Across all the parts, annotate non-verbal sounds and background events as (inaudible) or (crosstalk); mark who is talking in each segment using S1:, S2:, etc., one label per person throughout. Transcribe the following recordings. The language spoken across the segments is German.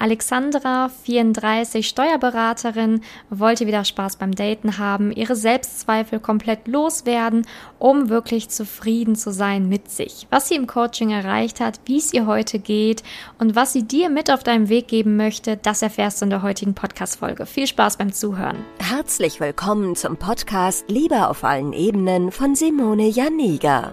S1: Alexandra, 34, Steuerberaterin, wollte wieder Spaß beim Daten haben, ihre Selbstzweifel komplett loswerden, um wirklich zufrieden zu sein mit sich. Was sie im Coaching erreicht hat, wie es ihr heute geht und was sie dir mit auf deinem Weg geben möchte, das erfährst du in der heutigen Podcast-Folge. Viel Spaß beim Zuhören.
S2: Herzlich willkommen zum Podcast Liebe auf allen Ebenen von Simone Janiga.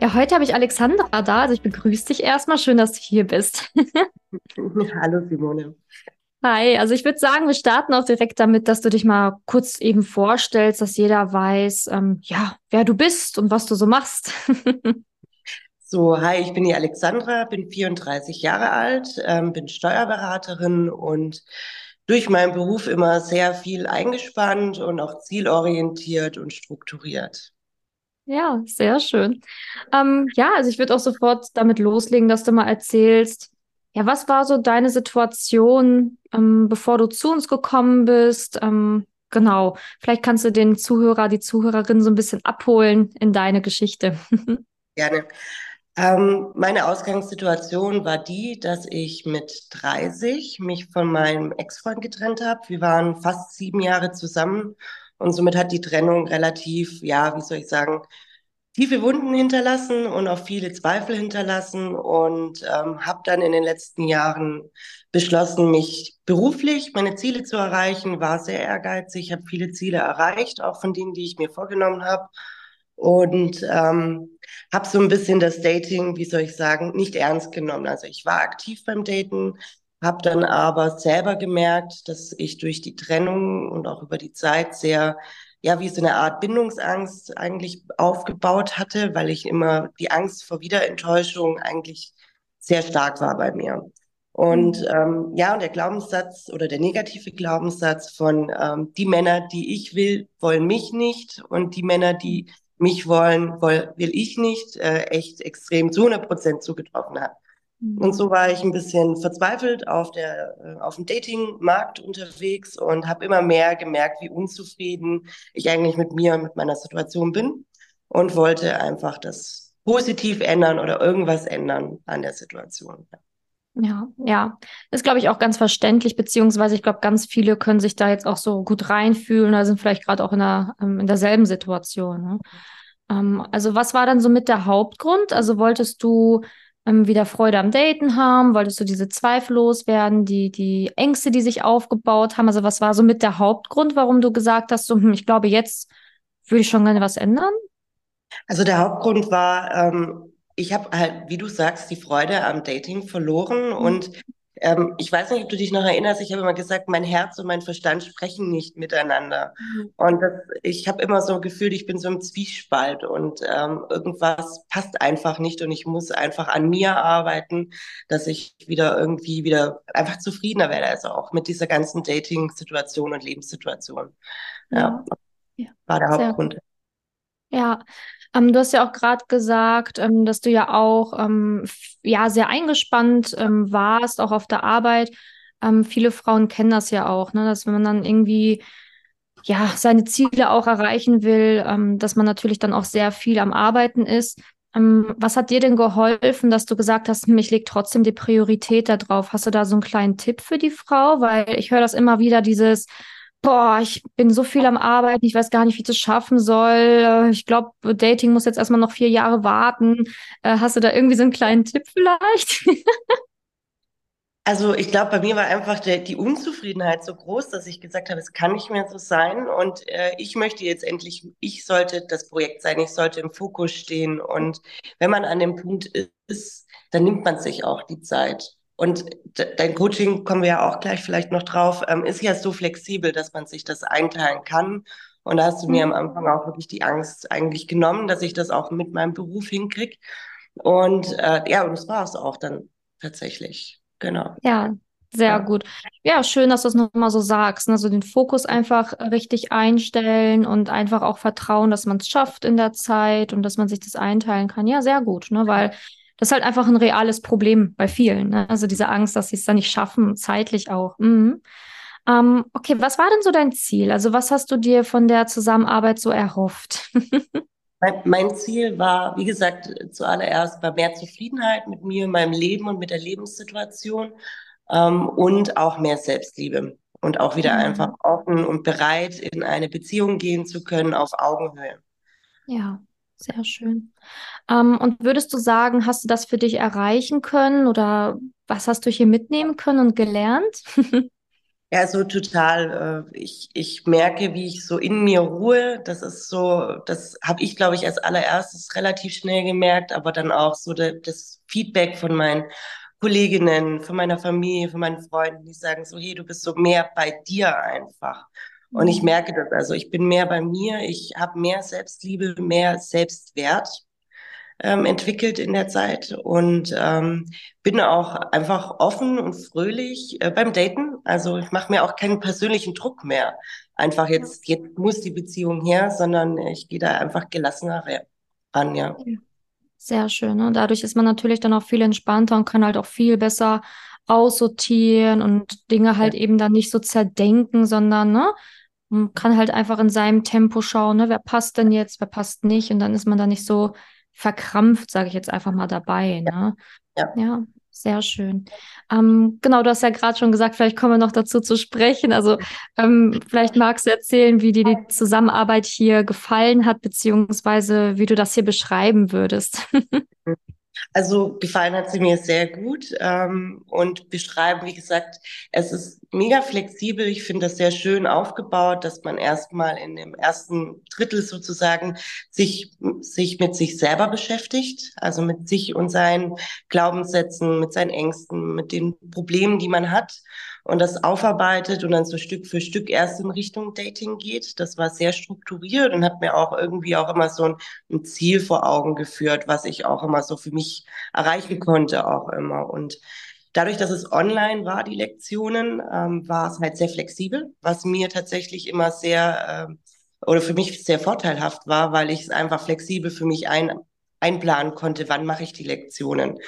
S1: Ja, heute habe ich Alexandra da. Also ich begrüße dich erstmal. Schön, dass du hier bist. (laughs)
S3: Hallo Simone.
S1: Hi, also ich würde sagen, wir starten auch direkt damit, dass du dich mal kurz eben vorstellst, dass jeder weiß, ähm, ja, wer du bist und was du so machst. (laughs)
S3: so, hi, ich bin die Alexandra, bin 34 Jahre alt, ähm, bin Steuerberaterin und durch meinen Beruf immer sehr viel eingespannt und auch zielorientiert und strukturiert.
S1: Ja, sehr schön. Ähm, ja, also ich würde auch sofort damit loslegen, dass du mal erzählst, ja, was war so deine Situation, ähm, bevor du zu uns gekommen bist? Ähm, genau, vielleicht kannst du den Zuhörer, die Zuhörerin so ein bisschen abholen in deine Geschichte. (laughs)
S3: Gerne. Ähm, meine Ausgangssituation war die, dass ich mit 30 mich von meinem Ex-Freund getrennt habe. Wir waren fast sieben Jahre zusammen und somit hat die Trennung relativ, ja, wie soll ich sagen, tiefe Wunden hinterlassen und auch viele Zweifel hinterlassen und ähm, habe dann in den letzten Jahren beschlossen, mich beruflich meine Ziele zu erreichen, war sehr ehrgeizig, habe viele Ziele erreicht, auch von denen, die ich mir vorgenommen habe und ähm, habe so ein bisschen das Dating, wie soll ich sagen, nicht ernst genommen. Also ich war aktiv beim Daten, habe dann aber selber gemerkt, dass ich durch die Trennung und auch über die Zeit sehr, ja, wie so eine Art Bindungsangst eigentlich aufgebaut hatte, weil ich immer die Angst vor Wiederenttäuschung eigentlich sehr stark war bei mir. Und mhm. ähm, ja, und der Glaubenssatz oder der negative Glaubenssatz von ähm, die Männer, die ich will, wollen mich nicht und die Männer, die mich wollen, will, will ich nicht, äh, echt extrem zu 100 Prozent zugetroffen hat. Und so war ich ein bisschen verzweifelt auf, der, äh, auf dem Datingmarkt unterwegs und habe immer mehr gemerkt, wie unzufrieden ich eigentlich mit mir und mit meiner Situation bin und wollte einfach das positiv ändern oder irgendwas ändern an der Situation.
S1: Ja, ja. ist, glaube ich, auch ganz verständlich, beziehungsweise ich glaube, ganz viele können sich da jetzt auch so gut reinfühlen oder sind vielleicht gerade auch in, der, ähm, in derselben Situation. Ne? Ähm, also was war dann so mit der Hauptgrund? Also wolltest du ähm, wieder Freude am Daten haben? Wolltest du diese Zweifel loswerden, die, die Ängste, die sich aufgebaut haben? Also was war so mit der Hauptgrund, warum du gesagt hast, so, hm, ich glaube, jetzt würde ich schon gerne was ändern?
S3: Also der Hauptgrund war, ähm, ich habe halt, wie du sagst, die Freude am Dating verloren mhm. und ähm, ich weiß nicht, ob du dich noch erinnerst, ich habe immer gesagt, mein Herz und mein Verstand sprechen nicht miteinander. Mhm. Und das, ich habe immer so gefühlt, ich bin so im Zwiespalt und ähm, irgendwas passt einfach nicht und ich muss einfach an mir arbeiten, dass ich wieder irgendwie wieder einfach zufriedener werde, also auch mit dieser ganzen Dating-Situation und Lebenssituation. Ja, ja. war der Hauptgrund.
S1: Ja, ähm, du hast ja auch gerade gesagt, ähm, dass du ja auch ähm, ja sehr eingespannt ähm, warst, auch auf der Arbeit. Ähm, viele Frauen kennen das ja auch, ne, dass wenn man dann irgendwie ja seine Ziele auch erreichen will, ähm, dass man natürlich dann auch sehr viel am Arbeiten ist. was hat dir denn geholfen, dass du gesagt hast, hm, ich lege trotzdem die Priorität darauf? Hast du da so einen kleinen Tipp für die Frau? Weil ich höre das immer wieder, dieses boah, ich bin so viel am Arbeiten, ich weiß gar nicht, wie ich das schaffen soll. Ich glaube, Dating muss jetzt erstmal noch vier Jahre warten. Äh, hast du da irgendwie so einen kleinen Tipp vielleicht?
S3: Also ich glaube, bei mir war einfach der, die Unzufriedenheit so groß, dass ich gesagt habe, es kann nicht mehr so sein und äh, ich möchte jetzt endlich, ich sollte das Projekt sein, ich sollte im Fokus stehen und wenn man an dem Punkt ist, dann nimmt man sich auch die Zeit. Und dein Coaching, kommen wir ja auch gleich vielleicht noch drauf, ähm, ist ja so flexibel, dass man sich das einteilen kann. Und da hast du mir am mhm. Anfang auch wirklich die Angst eigentlich genommen, dass ich das auch mit meinem Beruf hinkriege. Und äh, ja, und das war es auch dann tatsächlich. Genau.
S1: Ja, Sehr ja. gut. Ja, schön, dass du es nochmal so sagst. Also den Fokus einfach richtig einstellen und einfach auch vertrauen, dass man es schafft in der Zeit und dass man sich das einteilen kann. Ja, sehr gut, ne? Weil das ist halt einfach ein reales Problem bei vielen. Ne? Also diese Angst, dass sie es dann nicht schaffen, zeitlich auch. Mhm. Ähm, okay, was war denn so dein Ziel? Also was hast du dir von der Zusammenarbeit so erhofft? (laughs)
S3: mein, Ziel war, wie gesagt, zuallererst war mehr Zufriedenheit mit mir, meinem Leben und mit der Lebenssituation ähm, und auch mehr Selbstliebe und auch wieder mhm. einfach offen und bereit, in eine Beziehung gehen zu können auf Augenhöhe.
S1: Ja, sehr schön. Ähm, und würdest du sagen, hast du das für dich erreichen können oder was hast du hier mitnehmen können und gelernt? (laughs)
S3: Ja, so total. Äh, ich, ich merke, wie ich so in mir ruhe. Das ist so, das habe ich, glaube ich, als allererstes relativ schnell gemerkt, aber dann auch so de, das Feedback von meinen Kolleginnen, von meiner Familie, von meinen Freunden, die sagen so, hey, du bist so mehr bei dir einfach. Und ich mhm. merke das, also ich bin mehr bei mir, ich habe mehr Selbstliebe, mehr Selbstwert ähm, entwickelt in der Zeit und ähm, bin auch einfach offen und fröhlich äh, beim Daten. Also ich mache mir auch keinen persönlichen Druck mehr. Einfach jetzt, jetzt muss die Beziehung her, sondern ich gehe da einfach gelassener ran, ja.
S1: Sehr schön. Ne? Dadurch ist man natürlich dann auch viel entspannter und kann halt auch viel besser aussortieren und Dinge halt ja. eben dann nicht so zerdenken, sondern ne, man kann halt einfach in seinem Tempo schauen, ne, wer passt denn jetzt, wer passt nicht und dann ist man da nicht so verkrampft, sage ich jetzt einfach mal dabei. Ne? Ja. ja. Sehr schön. Ähm, genau, du hast ja gerade schon gesagt, vielleicht kommen wir noch dazu zu sprechen. Also ähm, vielleicht magst du erzählen, wie dir die Zusammenarbeit hier gefallen hat, beziehungsweise wie du das hier beschreiben würdest.
S3: Also gefallen hat sie mir sehr gut ähm, und beschreiben, wie gesagt, es ist mega flexibel. Ich finde das sehr schön aufgebaut, dass man erstmal in dem ersten Drittel sozusagen sich, sich mit sich selber beschäftigt, also mit sich und seinen Glaubenssätzen, mit seinen Ängsten, mit den Problemen, die man hat und das aufarbeitet und dann so Stück für Stück erst in Richtung Dating geht. Das war sehr strukturiert und hat mir auch irgendwie auch immer so ein, ein Ziel vor Augen geführt, was ich auch immer so für mich erreichen konnte, auch immer. Und dadurch, dass es online war, die Lektionen, ähm, war es halt sehr flexibel, was mir tatsächlich immer sehr äh, oder für mich sehr vorteilhaft war, weil ich es einfach flexibel für mich ein, einplanen konnte, wann mache ich die Lektionen.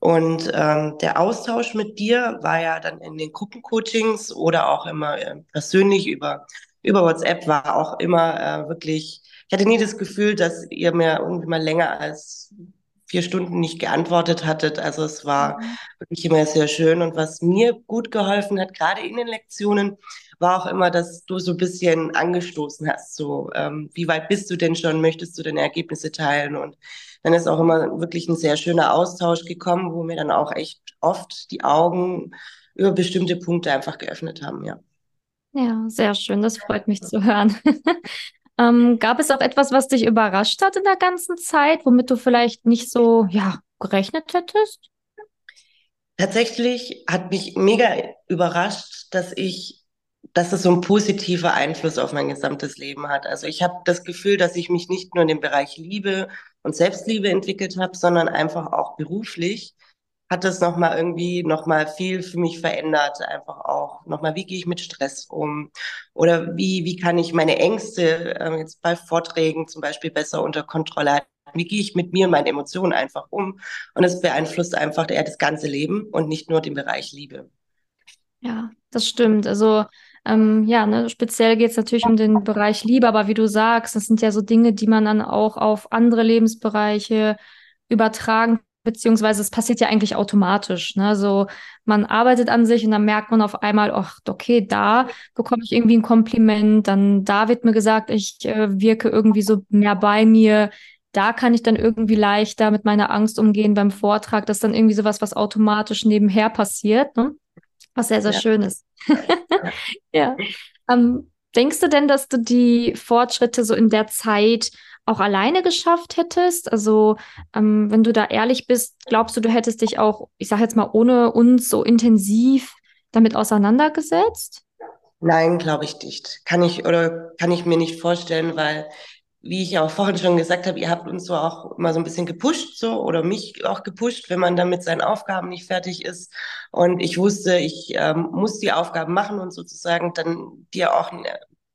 S3: Und ähm, der Austausch mit dir war ja dann in den Gruppencoachings oder auch immer äh, persönlich über, über WhatsApp war auch immer äh, wirklich, ich hatte nie das Gefühl, dass ihr mir irgendwie mal länger als vier Stunden nicht geantwortet hattet. Also es war mhm. wirklich immer sehr schön. Und was mir gut geholfen hat, gerade in den Lektionen, war auch immer, dass du so ein bisschen angestoßen hast. So, ähm, wie weit bist du denn schon? Möchtest du deine Ergebnisse teilen? Und dann ist auch immer wirklich ein sehr schöner Austausch gekommen, wo mir dann auch echt oft die Augen über bestimmte Punkte einfach geöffnet haben, ja.
S1: Ja, sehr schön. Das freut mich zu hören. (laughs) ähm, gab es auch etwas, was dich überrascht hat in der ganzen Zeit, womit du vielleicht nicht so, ja, gerechnet hättest?
S3: Tatsächlich hat mich mega überrascht, dass ich dass es so einen positiven Einfluss auf mein gesamtes Leben hat. Also ich habe das Gefühl, dass ich mich nicht nur in dem Bereich Liebe und Selbstliebe entwickelt habe, sondern einfach auch beruflich hat das nochmal irgendwie nochmal viel für mich verändert. Einfach auch nochmal, wie gehe ich mit Stress um? Oder wie, wie kann ich meine Ängste äh, jetzt bei Vorträgen zum Beispiel besser unter Kontrolle halten? Wie gehe ich mit mir und meinen Emotionen einfach um? Und es beeinflusst einfach eher das ganze Leben und nicht nur den Bereich Liebe.
S1: Ja, das stimmt. Also ähm, ja, ne, speziell geht es natürlich um den Bereich Liebe, aber wie du sagst, das sind ja so Dinge, die man dann auch auf andere Lebensbereiche übertragen, beziehungsweise es passiert ja eigentlich automatisch. Ne? So, man arbeitet an sich und dann merkt man auf einmal, ach, okay, da bekomme ich irgendwie ein Kompliment, dann da wird mir gesagt, ich äh, wirke irgendwie so mehr bei mir. Da kann ich dann irgendwie leichter mit meiner Angst umgehen beim Vortrag. Das ist dann irgendwie sowas, was automatisch nebenher passiert. Ne? Was sehr, sehr ja. schön ist. (laughs) (laughs) ja. Ähm, denkst du denn, dass du die Fortschritte so in der Zeit auch alleine geschafft hättest? Also, ähm, wenn du da ehrlich bist, glaubst du, du hättest dich auch, ich sage jetzt mal, ohne uns so intensiv damit auseinandergesetzt?
S3: Nein, glaube ich nicht. Kann ich oder kann ich mir nicht vorstellen, weil wie ich auch vorhin schon gesagt habe, ihr habt uns so auch immer so ein bisschen gepusht, so oder mich auch gepusht, wenn man dann mit seinen Aufgaben nicht fertig ist. Und ich wusste, ich ähm, muss die Aufgaben machen und sozusagen dann dir auch ein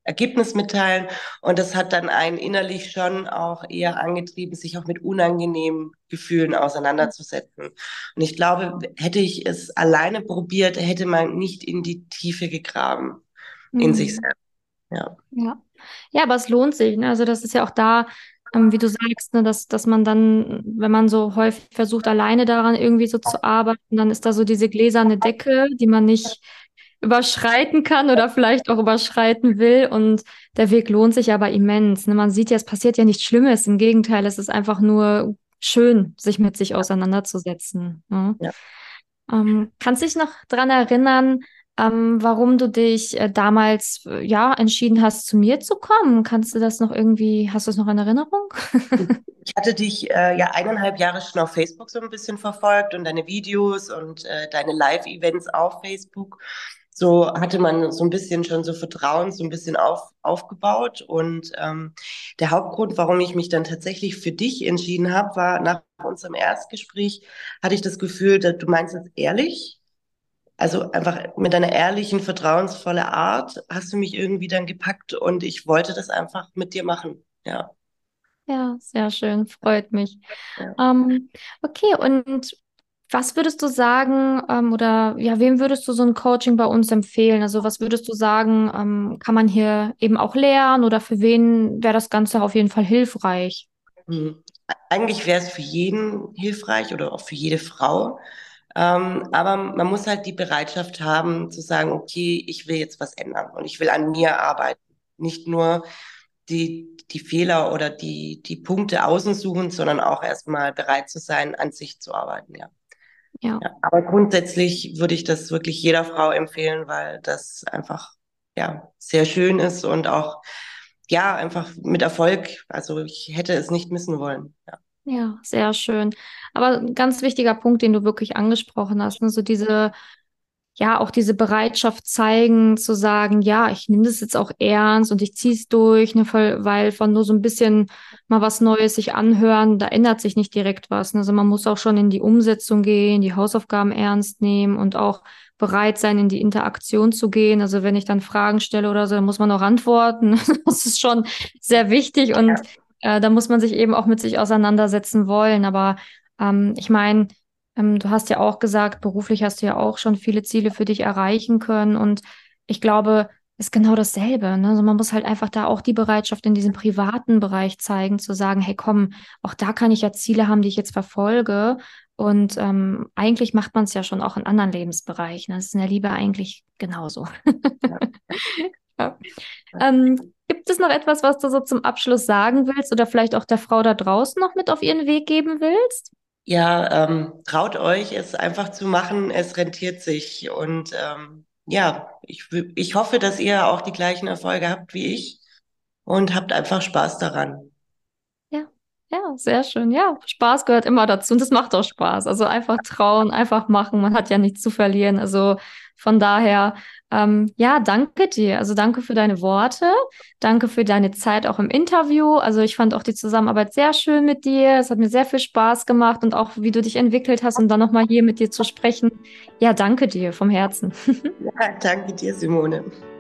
S3: Ergebnis mitteilen. Und das hat dann einen innerlich schon auch eher angetrieben, sich auch mit unangenehmen Gefühlen auseinanderzusetzen. Und ich glaube, hätte ich es alleine probiert, hätte man nicht in die Tiefe gegraben mhm. in sich selbst.
S1: Ja. ja. Ja, aber es lohnt sich. Ne? Also das ist ja auch da, ähm, wie du sagst, ne, dass, dass man dann, wenn man so häufig versucht, alleine daran irgendwie so zu arbeiten, dann ist da so diese gläserne Decke, die man nicht überschreiten kann oder vielleicht auch überschreiten will. Und der Weg lohnt sich aber immens. Ne? Man sieht ja, es passiert ja nichts Schlimmes. Im Gegenteil, es ist einfach nur schön, sich mit sich auseinanderzusetzen. Ne? Ja. Ähm, kannst dich noch dran erinnern, ähm, warum du dich äh, damals äh, ja entschieden hast, zu mir zu kommen. Kannst du das noch irgendwie, hast du es noch in Erinnerung? (laughs)
S3: ich hatte dich äh, ja eineinhalb Jahre schon auf Facebook so ein bisschen verfolgt und deine Videos und äh, deine Live-Events auf Facebook. So hatte man so ein bisschen schon so Vertrauen, so ein bisschen auf, aufgebaut. Und ähm, der Hauptgrund, warum ich mich dann tatsächlich für dich entschieden habe, war nach unserem Erstgespräch hatte ich das Gefühl, dass du meinst es ehrlich also einfach mit einer ehrlichen, vertrauensvolle Art hast du mich irgendwie dann gepackt und ich wollte das einfach mit dir machen. Ja.
S1: Ja, sehr schön, freut mich. Ja. Ähm, okay, und was würdest du sagen, ähm, oder ja, wem würdest du so ein Coaching bei uns empfehlen? Also, was würdest du sagen, ähm, kann man hier eben auch lernen oder für wen wäre das Ganze auf jeden Fall hilfreich?
S3: Hm. Eigentlich wäre es für jeden hilfreich oder auch für jede Frau. Ähm, aber man muss halt die Bereitschaft haben zu sagen, okay, ich will jetzt was ändern und ich will an mir arbeiten. Nicht nur die, die Fehler oder die, die Punkte außen suchen, sondern auch erstmal bereit zu sein, an sich zu arbeiten, ja. Ja. ja. Aber grundsätzlich würde ich das wirklich jeder Frau empfehlen, weil das einfach ja sehr schön ist und auch ja einfach mit Erfolg. Also ich hätte es nicht missen wollen. Ja.
S1: Ja, sehr schön. Aber ein ganz wichtiger Punkt, den du wirklich angesprochen hast, ne, so diese, ja, auch diese Bereitschaft zeigen, zu sagen, ja, ich nehme das jetzt auch ernst und ich ziehe es durch, ne, weil von nur so ein bisschen mal was Neues sich anhören, da ändert sich nicht direkt was. Ne? Also man muss auch schon in die Umsetzung gehen, die Hausaufgaben ernst nehmen und auch bereit sein, in die Interaktion zu gehen. Also wenn ich dann Fragen stelle oder so, dann muss man auch antworten. (laughs) Das ist schon sehr wichtig und äh, da muss man sich eben auch mit sich auseinandersetzen wollen. Aber ähm, ich meine, ähm, du hast ja auch gesagt, beruflich hast du ja auch schon viele Ziele für dich erreichen können. Und ich glaube, ist genau dasselbe. Ne? Also man muss halt einfach da auch die Bereitschaft in diesem privaten Bereich zeigen, zu sagen, hey komm, auch da kann ich ja Ziele haben, die ich jetzt verfolge. Und ähm, eigentlich macht man es ja schon auch in anderen Lebensbereichen. Das ist in der Liebe eigentlich genauso. Ja. (laughs) Ähm, Gibt es noch etwas, was du so zum Abschluss sagen willst oder vielleicht auch der Frau da draußen noch mit auf ihren Weg geben willst?
S3: Ja, ähm, traut euch, es einfach zu machen. Es rentiert sich. Und ähm, ja, ich, ich hoffe, dass ihr auch die gleichen Erfolge habt wie ich und habt einfach Spaß daran.
S1: Ja, sehr schön. Ja, Spaß gehört immer dazu und es macht auch Spaß. Also einfach trauen, einfach machen. Man hat ja nichts zu verlieren. Also von daher ähm, ja, danke dir. Also danke für deine Worte. Danke für deine Zeit auch im Interview. Also ich fand auch die Zusammenarbeit sehr schön mit dir. Es hat mir sehr viel Spaß gemacht und auch wie du dich entwickelt hast und dann nochmal hier mit dir zu sprechen. Ja, danke dir vom Herzen. (laughs)
S3: ja, danke dir, Simone.